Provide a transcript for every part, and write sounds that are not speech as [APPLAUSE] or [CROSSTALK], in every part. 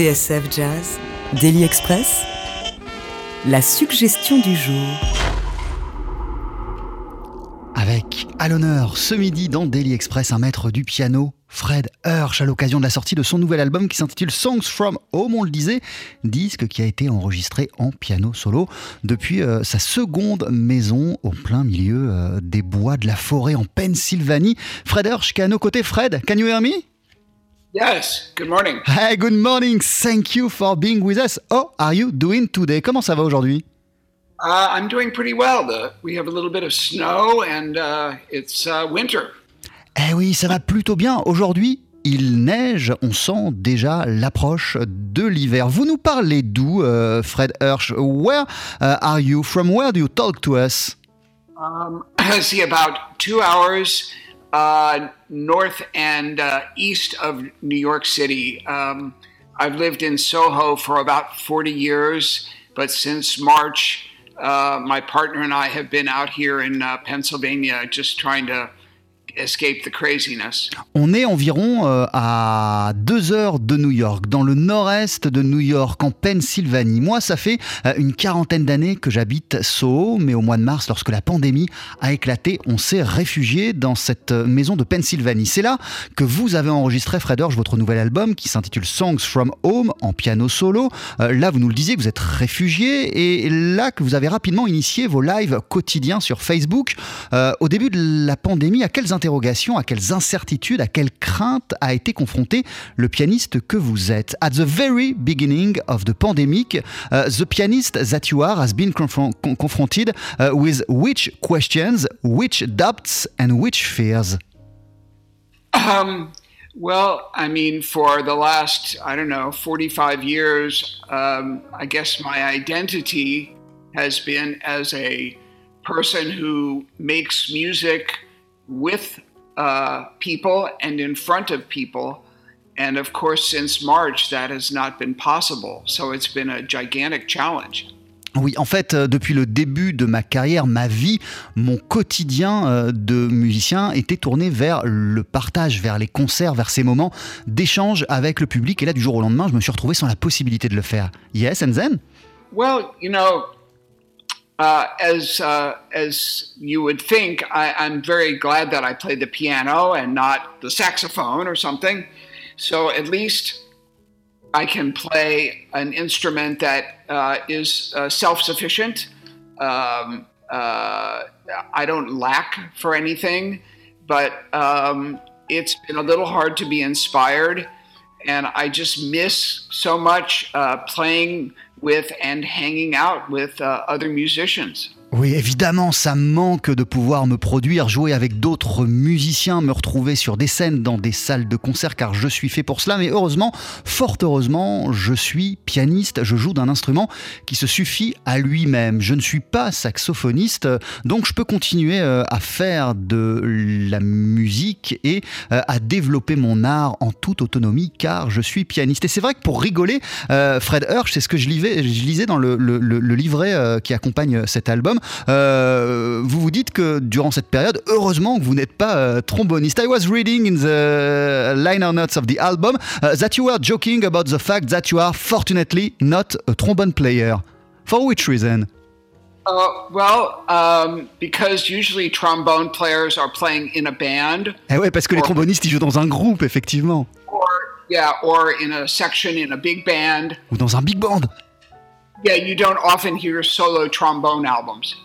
TSF Jazz, Daily Express, la suggestion du jour. Avec à l'honneur ce midi dans Daily Express un maître du piano, Fred Hirsch, à l'occasion de la sortie de son nouvel album qui s'intitule Songs from Home, on le disait, disque qui a été enregistré en piano solo depuis euh, sa seconde maison au plein milieu euh, des bois de la forêt en Pennsylvanie. Fred Hirsch qui est à nos côtés. Fred, can you hear me? Yes, good morning. Hey, good morning. Thank you for being with us. How are you doing today? Comment ça va aujourd'hui? Uh, I'm doing pretty well. The, we have a little bit of snow and uh, it's uh, winter. Eh oui, ça va plutôt bien. Aujourd'hui, il neige, on sent déjà l'approche de l'hiver. Vous nous parlez d'où, euh, Fred Hirsch? Where uh, are you? From where do you talk to us? Um, [LAUGHS] I see about two hours uh, north and uh, east of New York City. Um, I've lived in Soho for about 40 years, but since March, uh, my partner and I have been out here in uh, Pennsylvania just trying to. On est environ euh, à deux heures de New York, dans le nord-est de New York, en Pennsylvanie. Moi, ça fait euh, une quarantaine d'années que j'habite Soho, mais au mois de mars, lorsque la pandémie a éclaté, on s'est réfugié dans cette euh, maison de Pennsylvanie. C'est là que vous avez enregistré, Fred Hirsch, votre nouvel album qui s'intitule Songs from Home en piano solo. Là, vous nous le disiez, vous êtes réfugié et là que vous avez rapidement initié vos lives quotidiens sur Facebook. Au début de la pandémie, à quelles interrogations, à quelles incertitudes, à quelles craintes a été confronté le pianiste que vous êtes At the very beginning of the pandemic, uh, the pianist that you are has been confron- con- confronted uh, with which questions, which doubts, and which fears? Um, well, I mean, for the last, I don't know, 45 years, um, I guess my identity has been as a person who makes music with uh, people and in front of people. And of course, since March, that has not been possible. So it's been a gigantic challenge. Oui, en fait, euh, depuis le début de ma carrière, ma vie, mon quotidien euh, de musicien était tourné vers le partage, vers les concerts, vers ces moments d'échange avec le public. Et là, du jour au lendemain, je me suis retrouvé sans la possibilité de le faire. Yes, and then? Well, you know, uh, as uh, as you would think, I, I'm very glad that I played the piano and not the saxophone or something. So at least I can play an instrument that uh, is uh, self-sufficient. Um, uh, I don't lack for anything, but um, it's been a little hard to be inspired, and I just miss so much uh, playing with and hanging out with uh, other musicians. Oui, évidemment, ça manque de pouvoir me produire, jouer avec d'autres musiciens, me retrouver sur des scènes, dans des salles de concert, car je suis fait pour cela. Mais heureusement, fort heureusement, je suis pianiste, je joue d'un instrument qui se suffit à lui-même. Je ne suis pas saxophoniste, donc je peux continuer euh, à faire de la musique et euh, à développer mon art en toute autonomie, car je suis pianiste. Et c'est vrai que pour rigoler, euh, Fred Hirsch, c'est ce que je lisais, dans le, livret qui accompagne cet album. Euh, vous vous dites que durant cette période, heureusement que vous n'êtes pas euh, tromboniste. I was reading in the liner notes of the album uh, that you were joking about the fact that you are fortunately not a trombone player. For which reason? Uh, well, um, because usually trombone players are playing in a band, Eh ouais, parce que les trombonistes, ils jouent dans un groupe, effectivement. or yeah, or in a section in a big band. Ou dans un big band. Yeah, you don't often hear solo trombone albums.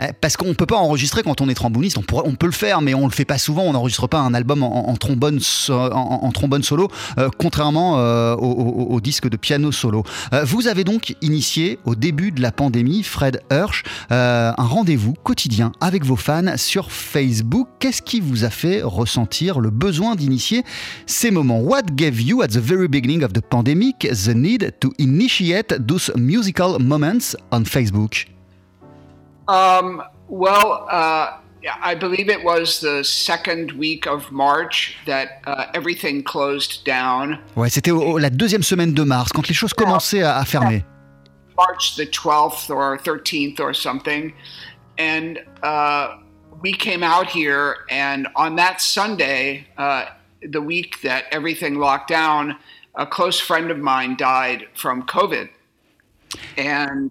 Eh, Parce qu'on peut pas enregistrer quand on est tromboniste, on, peut le faire, mais on le fait pas souvent. On n'enregistre pas un album en, trombone, solo, euh, contrairement euh, au disque de piano solo. Euh, vous avez donc initié au début de la pandémie, Fred Hirsch, euh, un rendez-vous quotidien avec vos fans sur Facebook. Qu'est-ce qui vous a fait ressentir le besoin d'initier ces moments? What gave you, at the very beginning of the pandemic, the need to initiate those musical moments on Facebook? Um, well, uh, I believe it was the second week of March that uh, everything closed down. Ouais, c'était la deuxième semaine de mars, quand les choses commençaient à, à fermer. March the 12th or 13th or something. And uh, we came out here, and on that Sunday, uh, the week that everything locked down, a close friend of mine died from COVID. And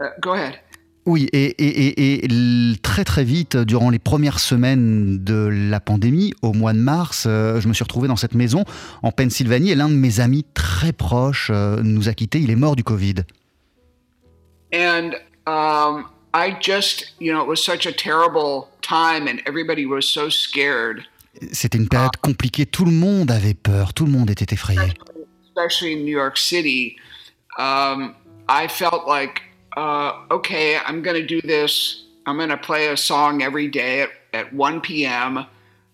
uh, go ahead. Oui, et, et, et, très très vite, durant les premières semaines de la pandémie, au mois de mars, euh, je me suis retrouvé dans cette maison en Pennsylvanie et l'un de mes amis très proches euh, nous a quittés. Il est mort du Covid. And um, I just, you know, it was such a terrible time and everybody was so scared. C'était une période compliquée. Tout le monde avait peur. Tout le monde était effrayé. Especially in New York City, um, I felt like, uh, okay, I'm going to do this. I'm going to play a song every day at, at 1 p.m. Uh,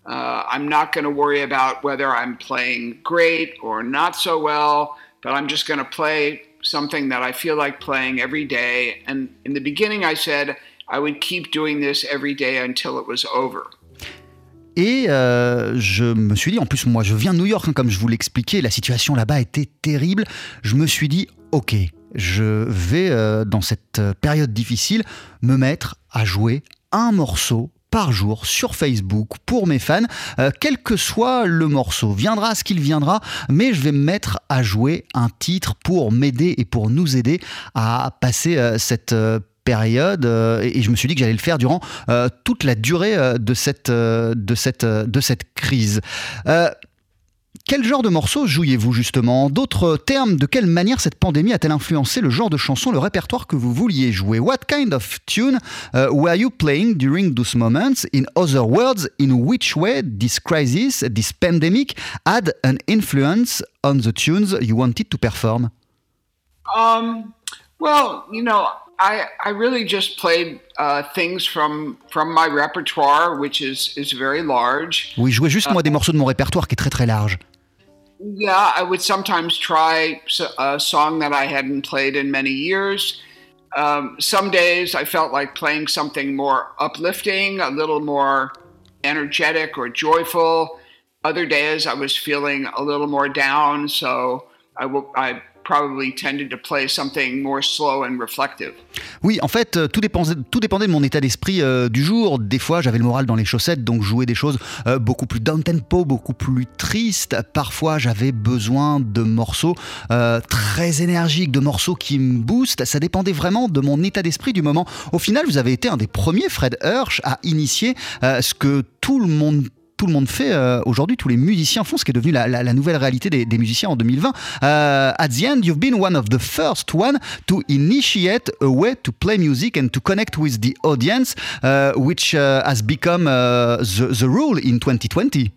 I'm not going to worry about whether I'm playing great or not so well, but I'm just going to play something that I feel like playing every day. And in the beginning, I said I would keep doing this every day until it was over. Et euh, je me suis dit, en plus moi je viens de New York, hein, comme je vous l'expliquais, la situation là-bas était terrible. Je me suis dit, ok, je vais euh, dans cette période difficile me mettre à jouer un morceau par jour sur Facebook pour mes fans, euh, quel que soit le morceau. Viendra ce qu'il viendra, mais je vais me mettre à jouer un titre pour m'aider et pour nous aider à passer euh, cette euh, période et je me suis dit que j'allais le faire durant toute la durée de cette crise. Quel genre de morceaux jouiez-vous justement? D'autres termes, de quelle manière cette pandémie a-t-elle influencé le genre de chansons, le répertoire que vous vouliez jouer? What kind of tune uh, were you playing during those moments? In other words, in which way this crisis, this pandemic had an influence on the tunes you wanted to perform? Um, Well, you know, I, I really just played uh, things from, from my repertoire, which is, is very large. Oui, je jouais juste moi des morceaux de mon répertoire qui est très très large. Yeah, I would sometimes try a song that I hadn't played in many years. Um, some days I felt like playing something more uplifting, a little more energetic or joyful. Other days I was feeling a little more down, so I, w- I probably tended to play something more slow and reflective. Oui, en fait, euh, tout dépendait, de mon état d'esprit euh, du jour. Des fois, j'avais le moral dans les chaussettes, donc jouer des choses euh, beaucoup plus down tempo, beaucoup plus tristes. Parfois, j'avais besoin de morceaux très énergiques, de morceaux qui me boostent. Ça dépendait vraiment de mon état d'esprit du moment. Au final, vous avez été un des premiers, Fred Hirsch, à initier ce que tout le monde tout le monde fait euh, aujourd'hui, tous les musiciens font, ce qui est devenu la, la, la nouvelle réalité des, des, musiciens en 2020. Uh, at the end, you've been one of the first one to initiate a way to play music and to connect with the audience, uh, which uh, has become the, the rule in 2020.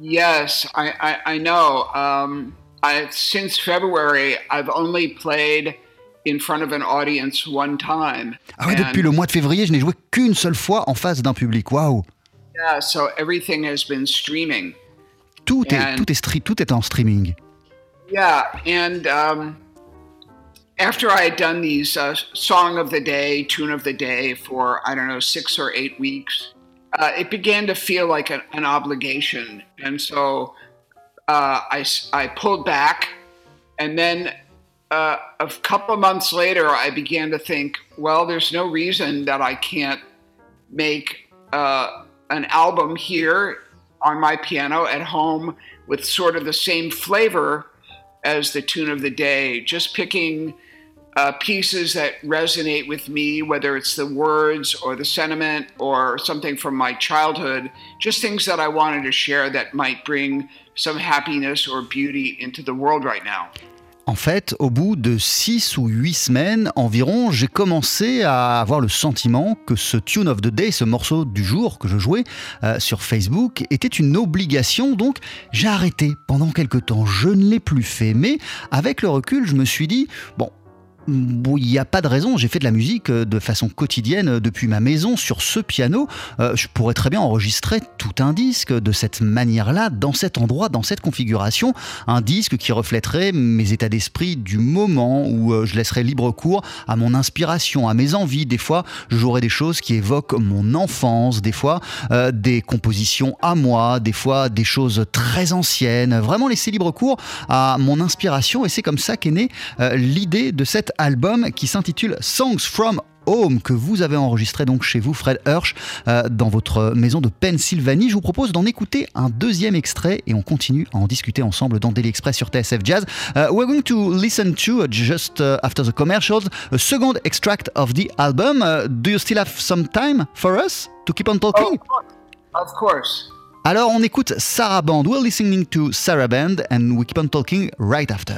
Yes, I, I, I know. Um, I, since February, I've only played in front of an audience one time. Ah ouais, depuis le mois de février, je n'ai joué qu'une seule fois en face d'un public. Waouh! Yeah, so everything has been streaming. Tout est, tout est, tout est en streaming. Yeah, and um, after I had done these uh, song of the day, tune of the day for I don't know six or eight weeks, uh, it began to feel like a, an obligation, and so uh, I I pulled back, and then uh, a couple of months later, I began to think, well, there's no reason that I can't make uh, an album here on my piano at home with sort of the same flavor as the tune of the day, just picking uh, pieces that resonate with me, whether it's the words or the sentiment or something from my childhood, just things that I wanted to share that might bring some happiness or beauty into the world right now. En fait, au bout de 6 ou 8 semaines environ, j'ai commencé à avoir le sentiment que ce Tune of the Day, ce morceau du jour que je jouais euh, sur Facebook, était une obligation. Donc j'ai arrêté pendant quelques temps. Je ne l'ai plus fait. Mais avec le recul, je me suis dit, bon, il n'y a pas de raison, j'ai fait de la musique euh, de façon quotidienne euh, depuis ma maison sur ce piano. Euh, je pourrais très bien enregistrer tout un disque de cette manière-là, dans cet endroit, dans cette configuration. Un disque qui reflèterait mes états d'esprit du moment où je laisserais libre cours à mon inspiration, à mes envies. Des fois, je jouerais des choses qui évoquent mon enfance, des fois des compositions à moi, des fois des choses très anciennes. Vraiment laisser libre cours à mon inspiration et c'est comme ça qu'est née l'idée de cette album qui s'intitule Songs from Home que vous avez enregistré donc chez vous, Fred Hirsch, euh, dans votre maison de Pennsylvanie. Je vous propose d'en écouter un deuxième extrait et on continue à en discuter ensemble dans Daily Express sur TSF Jazz. Uh, we're going to listen to, uh, just uh, after the commercials, a second extract of the album. Uh, do you still have some time for us to keep on talking? Oh, of course. Alors on écoute Sarah Band. We're listening to Sarah Band and we keep on talking right after.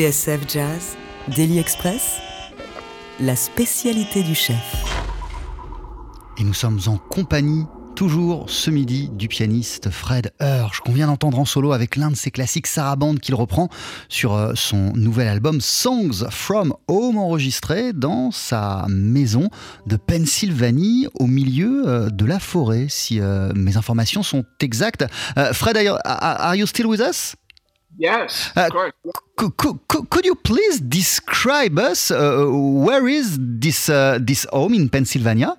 TSF Jazz, Daily Express, la spécialité du chef. Et nous sommes en compagnie toujours ce midi du pianiste Fred Hirsch qu'on vient d'entendre en solo avec l'un de ses classiques Sarabande qu'il reprend sur euh, son nouvel album Songs from Home enregistré dans sa maison de Pennsylvanie au milieu euh, de la forêt si euh, mes informations sont exactes. Fred, are you still with us? Yes, of course. Could, could, could, you please describe us uh, where is this uh, this home in Pennsylvania?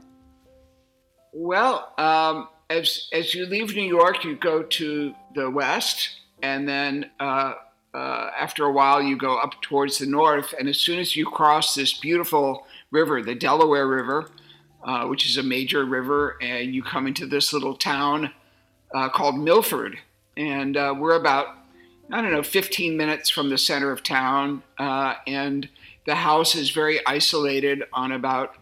Well, um, as as you leave New York, you go to the west, and then uh, uh, after a while, you go up towards the north. And as soon as you cross this beautiful river, the Delaware River, uh, which is a major river, and you come into this little town uh, called Milford, and uh, we're about I don't know 15 minutes from the center of town, uh, and the house is very isolated on about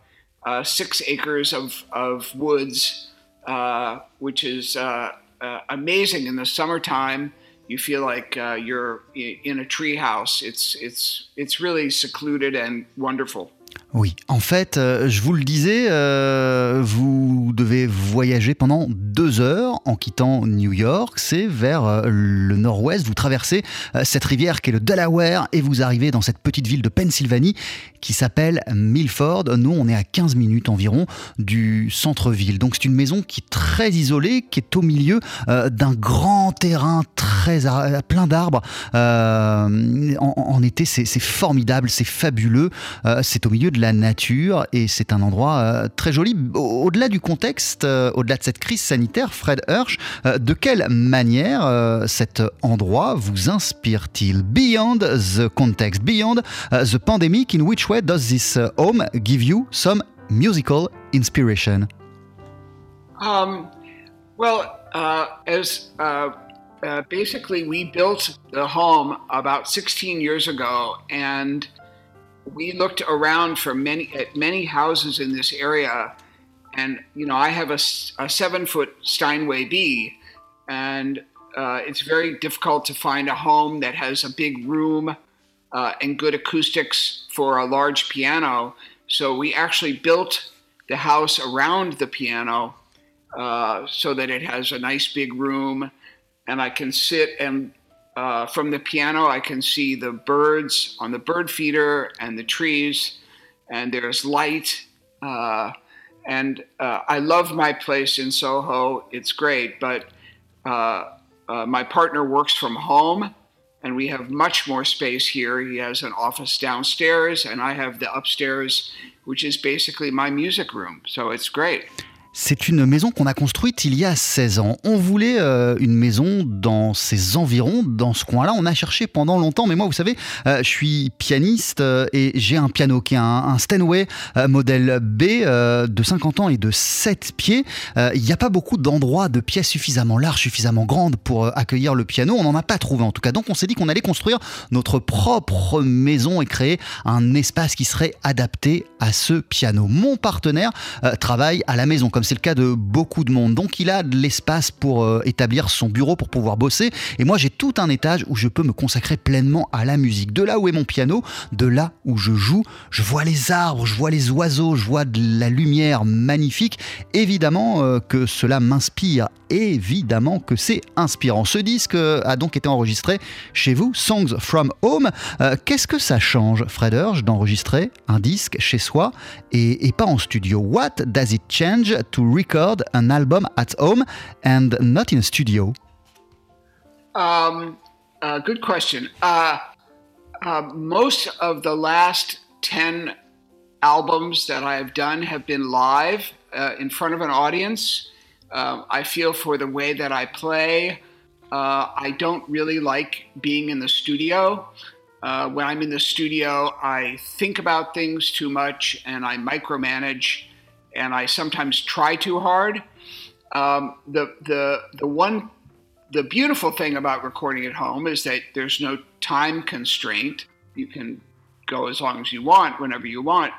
uh, six acres of, of woods, uh, which is uh, uh, amazing in the summertime. You feel like uh, you're in a tree house. It's, it's, it's really secluded and wonderful. Oui, en fait, euh, je vous le disais, euh, vous devez voyager pendant deux heures en quittant New York. C'est vers euh, le nord-ouest. Vous traversez cette rivière qui est le Delaware et vous arrivez dans cette petite ville de Pennsylvanie qui s'appelle Milford. Nous, on est à 15 minutes environ du centre-ville. Donc c'est une maison qui est très isolée, qui est au milieu d'un grand terrain très plein d'arbres. En, été, c'est formidable, c'est fabuleux. c'est au de la nature et c'est un endroit euh, très joli. Au-delà du contexte, euh, au-delà de cette crise sanitaire, Fred Hirsch, euh, de quelle manière cet endroit vous inspire-t-il? Beyond the context, beyond the pandemic, in which way does this home give you some musical inspiration? Um, Well, uh, as uh, uh, basically we built the home about 16 years ago and we looked around for many at many houses in this area, and you know I have a, a seven foot Steinway B, and uh, it's very difficult to find a home that has a big room uh, and good acoustics for a large piano. So we actually built the house around the piano uh, so that it has a nice big room, and I can sit and uh, from the piano, I can see the birds on the bird feeder and the trees, and there's light. Uh, and uh, I love my place in Soho. It's great, but uh, uh, my partner works from home, and we have much more space here. He has an office downstairs, and I have the upstairs, which is basically my music room. So it's great. C'est une maison qu'on a construite il y a 16 ans. On voulait euh, une maison dans ces environs, dans ce coin-là. On a cherché pendant longtemps, mais moi, vous savez, euh, je suis pianiste euh, et j'ai un piano qui est un, Steinway modèle B de 50 ans et de 7 pieds. Il n'y a pas beaucoup d'endroits de pièces suffisamment larges, suffisamment grandes pour accueillir le piano. On n'en a pas trouvé en tout cas. Donc on s'est dit qu'on allait construire notre propre maison et créer un espace qui serait adapté à ce piano. Mon partenaire travaille à la maison comme c'est le cas de beaucoup de monde. Donc il a de l'espace pour euh, établir son bureau, pour pouvoir bosser. Et moi j'ai tout un étage où je peux me consacrer pleinement à la musique. De là où est mon piano, de là où je joue, je vois les arbres, je vois les oiseaux, je vois de la lumière magnifique. Évidemment euh, que cela m'inspire, évidemment que c'est inspirant. Ce disque euh, a donc été enregistré chez vous, Songs from Home. Qu'est-ce que ça change, Fred Urge, d'enregistrer un disque chez soi et, pas en studio? What does it change to record an album at home and not in a studio? Um, uh, good question. Uh, uh, most of the last 10 albums that I have done have been live in front of an audience. Uh, I feel for the way that I play. Uh, I don't really like being in the studio. when I'm in the studio, I think about things too much and I micromanage and I sometimes try too hard. Um, the the the one the beautiful thing about recording at home is that there's no time constraint. You can go as long as you want, whenever you want.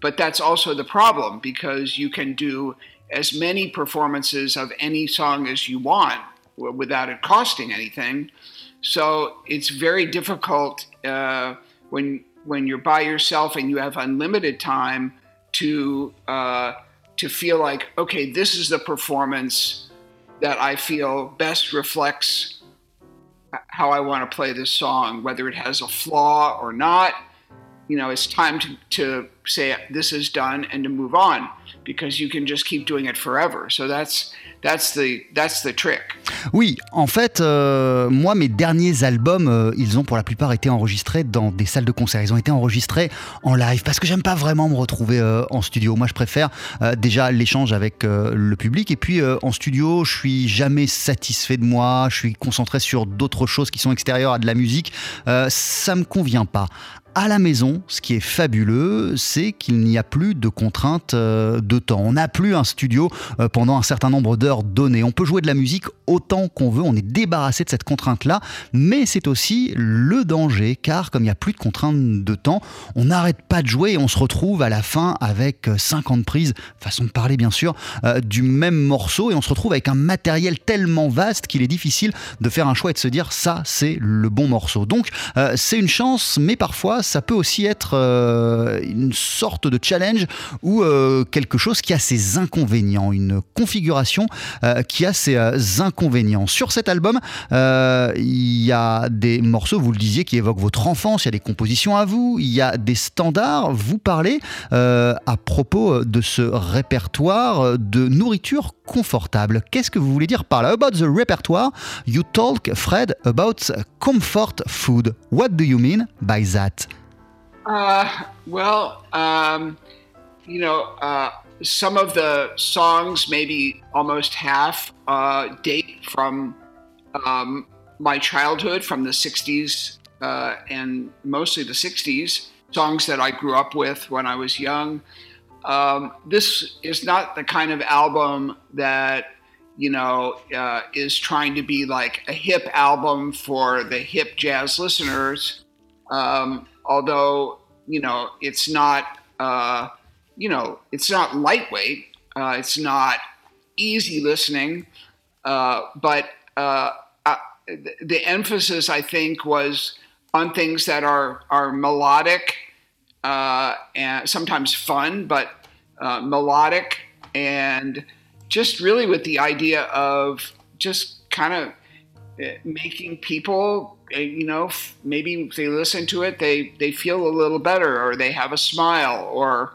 But that's also the problem because you can do as many performances of any song as you want without it costing anything. So it's very difficult uh, when when you're by yourself and you have unlimited time to uh, to feel like okay, this is the performance that I feel best reflects how I want to play this song, whether it has a flaw or not. You know, it's time to, to say this is done and to move on because you can just keep doing it forever. So that's That's the, that's the trick. Oui, en fait, euh, moi, mes derniers albums, euh, ils ont pour la plupart été enregistrés dans des salles de concert. Ils ont été enregistrés en live parce que j'aime pas vraiment me retrouver euh, en studio. Moi, je préfère déjà l'échange avec le public. Et puis, en studio, je suis jamais satisfait de moi. Je suis concentré sur d'autres choses qui sont extérieures à de la musique. ça me convient pas. À la maison, ce qui est fabuleux, c'est qu'il n'y a plus de contraintes euh, de temps. On n'a plus un studio euh, pendant un certain nombre d'heures données. On peut jouer de la musique autant qu'on veut. On est débarrassé de cette contrainte-là. Mais c'est aussi le danger, car comme il n'y a plus de contraintes de temps, on n'arrête pas de jouer et on se retrouve à la fin avec 50 euh, prises, façon de parler bien sûr, du même morceau. Et on se retrouve avec un matériel tellement vaste qu'il est difficile de faire un choix et de se dire ça, c'est le bon morceau. Donc c'est une chance, mais parfois ça peut aussi être euh, une sorte de challenge ou euh, quelque chose qui a ses inconvénients, une configuration euh, qui a ses inconvénients. Sur cet album, il y a des morceaux, vous le disiez, qui évoquent votre enfance, il y a des compositions à vous, il y a des standards. Vous parlez à propos de ce répertoire de nourriture confortable. Qu'est-ce que vous voulez dire par là About the repertoire, you talk, Fred, about comfort food. What do you mean by that Uh, well, um, you know, uh, some of the songs, maybe almost half, uh, date from um, my childhood, from the 60s uh, and mostly the 60s, songs that I grew up with when I was young. Um, this is not the kind of album that you know uh, is trying to be like a hip album for the hip jazz listeners. Um, although you know it's not uh, you know it's not lightweight uh, it's not easy listening uh, but uh, uh, the emphasis i think was on things that are are melodic uh, and sometimes fun but uh, melodic and just really with the idea of just kind of making people eh, you know maybe if they listen to it they they feel a little better or they have a smile or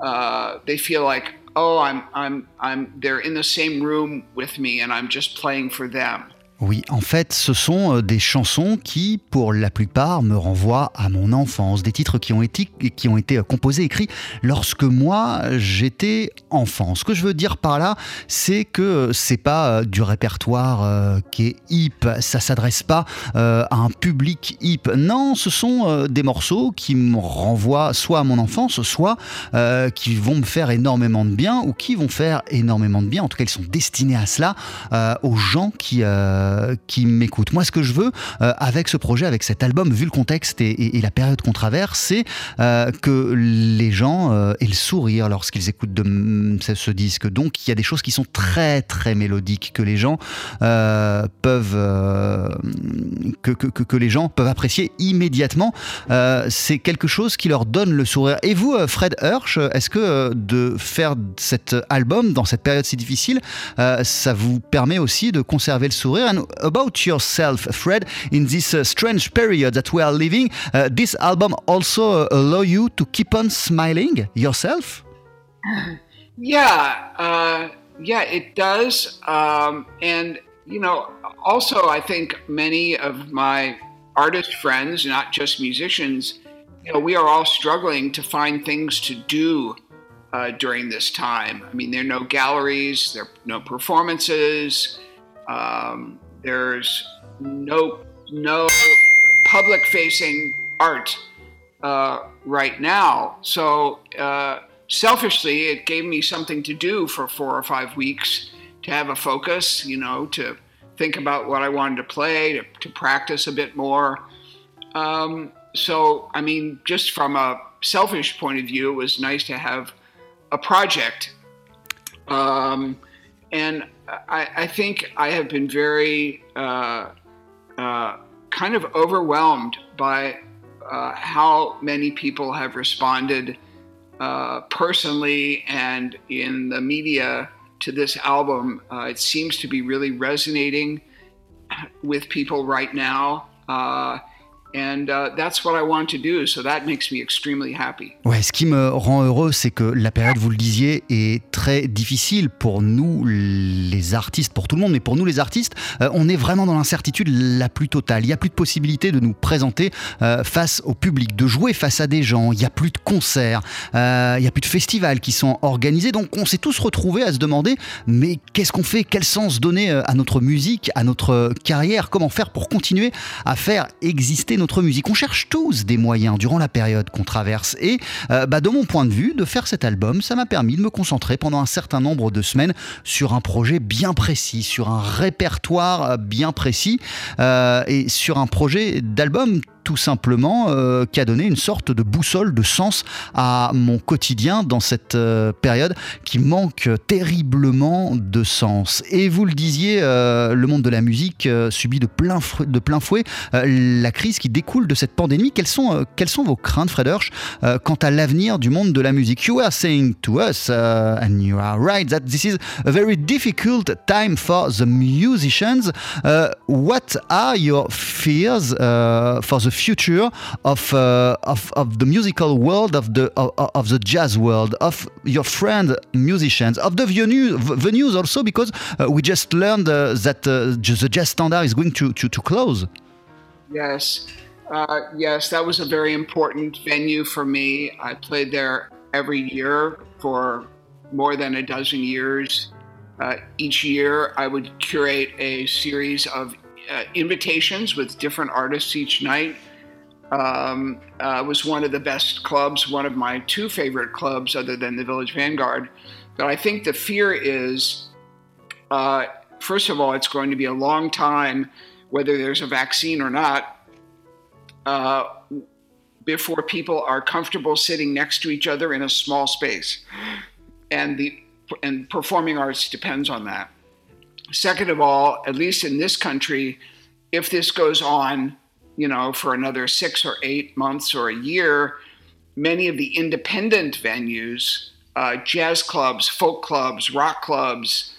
uh, they feel like oh i'm i'm i'm they're in the same room with me and i'm just playing for them Oui, en fait, ce sont euh, des chansons qui, pour la plupart, me renvoient à mon enfance, des titres qui ont été, qui ont euh, composés, écrits lorsque moi j'étais enfant. Ce que je veux dire par là, c'est que euh, c'est pas du répertoire qui est hip, ça s'adresse pas à un public hip. Non, ce sont des morceaux qui me renvoient soit à mon enfance, soit qui vont me faire énormément de bien ou qui vont faire énormément de bien. En tout cas, ils sont destinés à cela, aux gens qui euh, qui m'écoutent. Moi, ce que je veux euh, avec ce projet, avec cet album, vu le contexte et, la période qu'on traverse, c'est euh, que les gens aient le sourire lorsqu'ils écoutent ce disque. Donc, il y a des choses qui sont très, très mélodiques que les gens peuvent que, que, les gens peuvent apprécier immédiatement. c'est quelque chose qui leur donne le sourire. Et vous, Fred Hirsch, est-ce que de faire cet album dans cette période si difficile, ça vous permet aussi de conserver le sourire? About yourself, Fred, in this uh, strange period that we are living, uh, this album also uh, allow you to keep on smiling yourself? [SIGHS] Yeah, uh, yeah, it does. Um, and, you know, also, I think many of my artist friends, not just musicians, you know, we are all struggling to find things to do uh, during this time. I mean, there are no galleries, there are no performances. Um, there's no no public facing art uh, right now. So uh, selfishly, it gave me something to do for four or five weeks to have a focus. You know, to think about what I wanted to play, to, to practice a bit more. Um, so, I mean, just from a selfish point of view, it was nice to have a project. Um, and I, I think I have been very uh, uh, kind of overwhelmed by uh, how many people have responded uh, personally and in the media to this album. Uh, it seems to be really resonating with people right now. And that's what I want to do, so that makes me extremely happy. Ouais, ce qui me rend heureux, c'est que la période, vous le disiez, est très difficile pour nous, les artistes, pour tout le monde, mais pour nous, les artistes, euh, on est vraiment dans l'incertitude la plus totale. Il n'y a plus de possibilité de nous présenter euh, face au public, de jouer face à des gens. Il n'y a plus de concerts, euh, il n'y a plus de festivals qui sont organisés. Donc, on s'est tous retrouvés à se demander, mais qu'est-ce qu'on fait? Quel sens donner à notre musique, à notre carrière? Comment faire pour continuer à faire exister nos musique. On cherche tous des moyens durant la période qu'on traverse. Et euh, bah, de mon point de vue, de faire cet album, ça m'a permis de me concentrer pendant un certain nombre de semaines sur un projet bien précis, sur un répertoire bien précis euh, et sur un projet d'album tout simplement euh, qui a donné une sorte de boussole de sens à mon quotidien dans cette euh, période qui manque terriblement de sens. Et vous le disiez, euh, le monde de la musique subit de plein, de plein fouet la crise qui découle de cette pandémie. Quelles sont, quelles sont vos craintes, Fred Hirsch, quant à l'avenir du monde de la musique? You are saying to us, uh, and you are right, that this is a very difficult time for the musicians. Uh, what are your fears uh, for the future of, uh, of, of the musical world, of the, of, of, the jazz world, of your friend musicians, of the venue, venues also, because uh, we just learned uh, that uh, the jazz standard is going to, to, to close. Yes. Uh, yes, that was a very important venue for me. I played there every year for more than a dozen years. Uh, each year, I would curate a series of uh, invitations with different artists each night. Um, uh, was one of the best clubs, one of my two favorite clubs, other than the Village Vanguard. But I think the fear is, uh, first of all, it's going to be a long time, whether there's a vaccine or not, uh, before people are comfortable sitting next to each other in a small space, and the and performing arts depends on that. Second of all, at least in this country, if this goes on, you know, for another six or eight months or a year, many of the independent venues, uh, jazz clubs, folk clubs, rock clubs,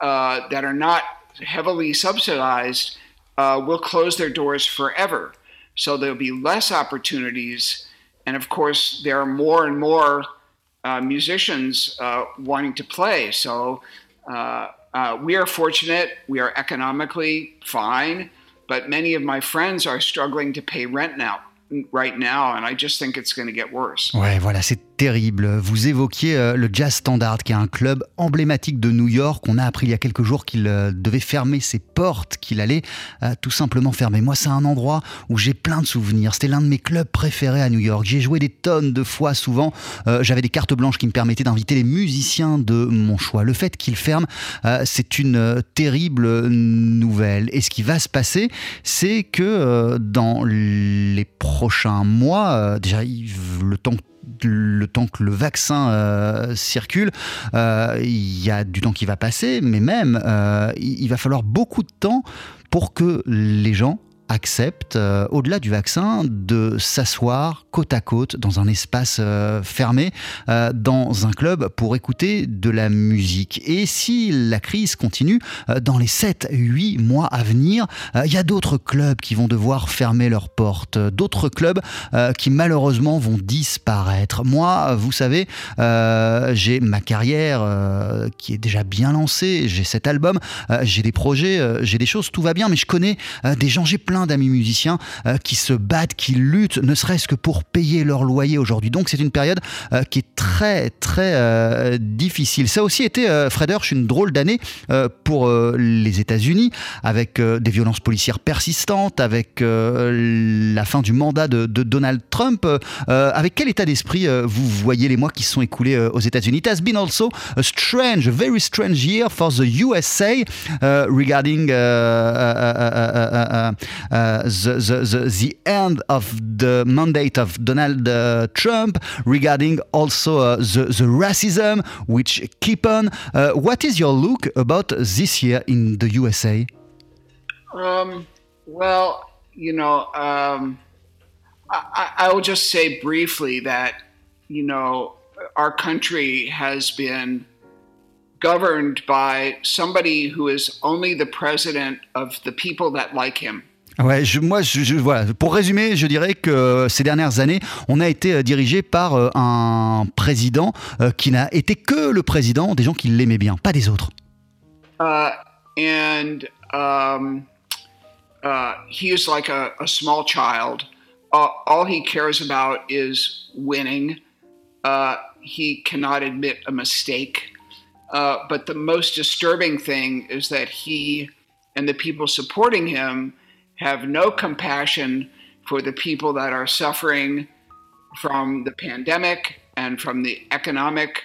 uh, that are not heavily subsidized, uh, will close their doors forever. So there'll be less opportunities. And of course, there are more and more uh, musicians uh, wanting to play. So uh, we are fortunate. We are economically fine, but many of my friends are struggling to pay rent now. Right now, and I just think it's going to get worse. Ouais, voilà, c'est terrible. Vous évoquiez euh, le Jazz Standard, qui est un club emblématique de New York. On a appris il y a quelques jours qu'il euh, devait fermer ses portes, qu'il allait euh, tout simplement fermer. Moi, c'est un endroit où j'ai plein de souvenirs. C'était l'un de mes clubs préférés à New York. J'ai joué des tonnes de fois, souvent. J'avais des cartes blanches qui me permettaient d'inviter les musiciens de mon choix. Le fait qu'il ferme, c'est une terrible nouvelle. Et ce qui va se passer, c'est que dans les prochains mois, déjà, le temps le temps que le vaccin euh, circule, euh, il y a du temps qui va passer, mais même euh, il va falloir beaucoup de temps pour que les gens accepte, euh, au-delà du vaccin, de s'asseoir côte à côte dans un espace euh, fermé, euh, dans un club, pour écouter de la musique. Et si la crise continue, dans les 7-8 mois à venir, il y a d'autres clubs qui vont devoir fermer leurs portes, d'autres clubs qui malheureusement vont disparaître. Moi, vous savez, j'ai ma carrière qui est déjà bien lancée, j'ai cet album, j'ai des projets, j'ai des choses, tout va bien, mais je connais des gens, j'ai plein d'amis musiciens euh, qui se battent, qui luttent, ne serait-ce que pour payer leur loyer aujourd'hui. Donc c'est une période euh, qui est très très euh, difficile. Ça a aussi été, Fred Hirsch, une drôle d'année pour les États-Unis, avec des violences policières persistantes, avec la fin du mandat de, Donald Trump. avec quel état d'esprit vous voyez les mois qui se sont écoulés aux États-Unis? It has been also a strange, very strange year for the USA regarding Uh, the, the, the, end of the mandate of Donald uh, Trump, regarding also uh, the, the racism which keep on. what is your look about this year in the USA? Um, well, you know, um, I, I will just say briefly that, you know, our country has been governed by somebody who is only the president of the people that like him. Ouais, je, moi, je, je, voilà. Pour résumer, je dirais que ces dernières années, on a été euh, dirigé par euh, un président euh, qui n'a été que le président des gens qui l'aimaient bien, pas des autres. Uh, and um, uh, he is like a, a small child. Uh, all he cares about is winning. Uh, he cannot admit a mistake. Uh, but the most disturbing thing is that he and the people supporting him have no compassion for the people that are suffering from the pandemic and from the economic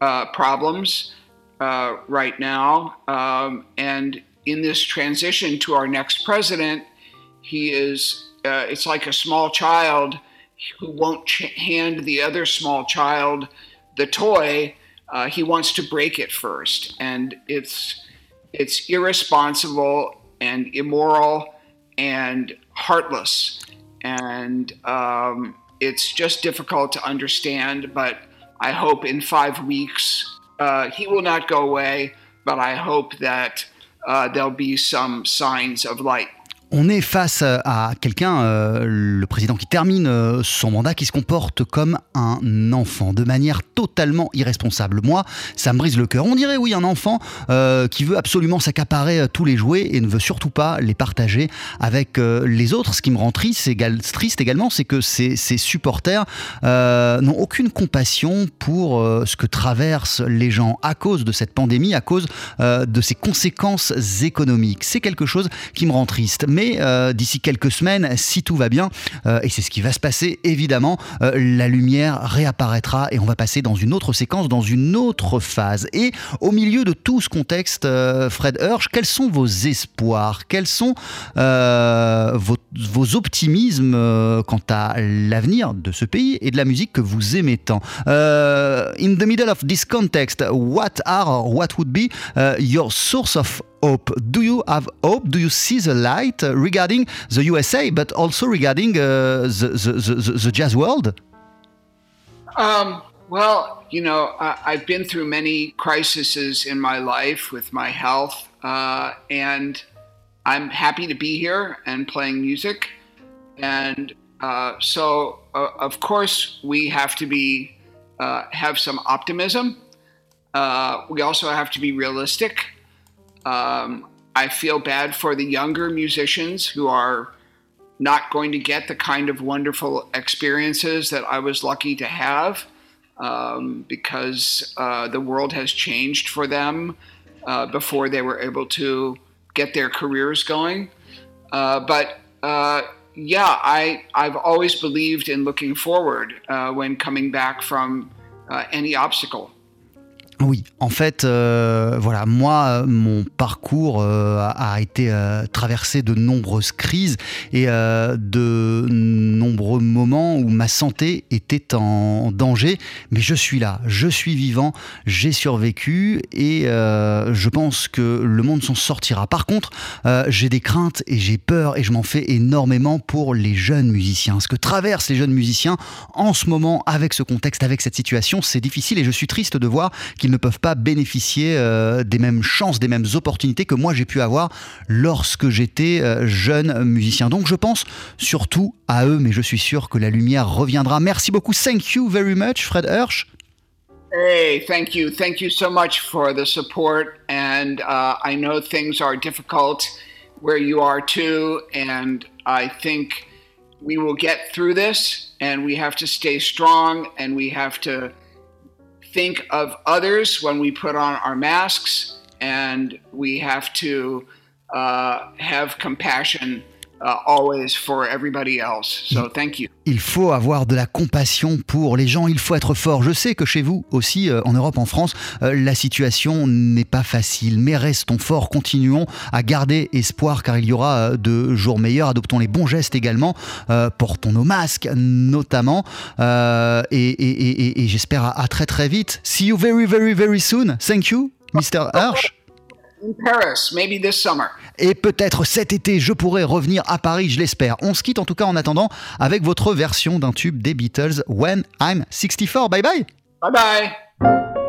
uh, problems uh, right now. Um, and in this transition to our next president, he is, uh, it's like a small child who won't ch- hand the other small child the toy. Uh, he wants to break it first. And it's, it's irresponsible and immoral and heartless. And um, it's just difficult to understand, but I hope in five weeks uh, he will not go away, but I hope that uh, there'll be some signs of light. On est face à quelqu'un, euh, le président qui termine euh, son mandat, qui se comporte comme un enfant, de manière totalement irresponsable. Moi, ça me brise le cœur. On dirait, oui, un enfant euh, qui veut absolument s'accaparer euh, tous les jouets et ne veut surtout pas les partager avec euh, les autres. Ce qui me rend triste, triste également, c'est que ces supporters euh, n'ont aucune compassion pour ce que traversent les gens à cause de cette pandémie, à cause de ses conséquences économiques. C'est quelque chose qui me rend triste. Euh, d'ici quelques semaines, si tout va bien, euh, et c'est ce qui va se passer évidemment, euh, la lumière réapparaîtra et on va passer dans une autre séquence, dans une autre phase. Et au milieu de tout ce contexte, Fred Hirsch, quels sont vos espoirs? Quels sont vos, optimismes quant à l'avenir de ce pays et de la musique que vous aimez tant? In the middle of this context, what are what would be your source of hope? Do you have hope? Do you see the light uh, regarding the USA, but also regarding uh, the, the, the, the, jazz world? Um, well, you know, I, have been through many crises in my life with my health, uh, and I'm happy to be here and playing music. And uh, so, uh, of course, we have to be uh, have some optimism. we also have to be realistic. Um, I feel bad for the younger musicians who are not going to get the kind of wonderful experiences that I was lucky to have um, because uh, the world has changed for them uh, before they were able to get their careers going. Uh, but uh, yeah, I, I've always believed in looking forward uh, when coming back from uh, any obstacle. Oui, en fait, euh, voilà, moi, mon parcours euh, a été euh, traversé de nombreuses crises et de nombreux moments où ma santé était en danger, mais je suis là, je suis vivant, j'ai survécu et je pense que le monde s'en sortira. Par contre, j'ai des craintes et j'ai peur et je m'en fais énormément pour les jeunes musiciens. Ce que traversent les jeunes musiciens en ce moment avec ce contexte, avec cette situation, c'est difficile et je suis triste de voir qu'ils ne peuvent pas bénéficier euh, des mêmes chances, des mêmes opportunités que moi j'ai pu avoir lorsque j'étais euh, jeune musicien. Donc je pense surtout à eux, mais je suis sûr que la lumière reviendra. Merci beaucoup. Thank you very much, Fred Hirsch. Hey, thank you. Thank you so much for the support. And uh, I know things are difficult where you are too. And I think we will get through this. And we have to stay strong and we have to think of others when we put on our masks, and we have to uh, have compassion always for everybody else. So thank you. Il faut avoir de la compassion pour les gens, il faut être fort. Je sais que chez vous aussi, euh, en Europe, en France, euh, la situation n'est pas facile, mais restons forts, continuons à garder espoir car il y aura euh, de jours meilleurs. Adoptons les bons gestes également, portons nos masques notamment, et, et, et, et j'espère à, à, très très vite. See you very very very soon. Thank you, Mr. Hirsch. Et peut-être cet été, je pourrai revenir à Paris, je l'espère. On se quitte en tout cas en attendant avec votre version d'un tube des Beatles, When I'm 64. Bye bye Bye bye.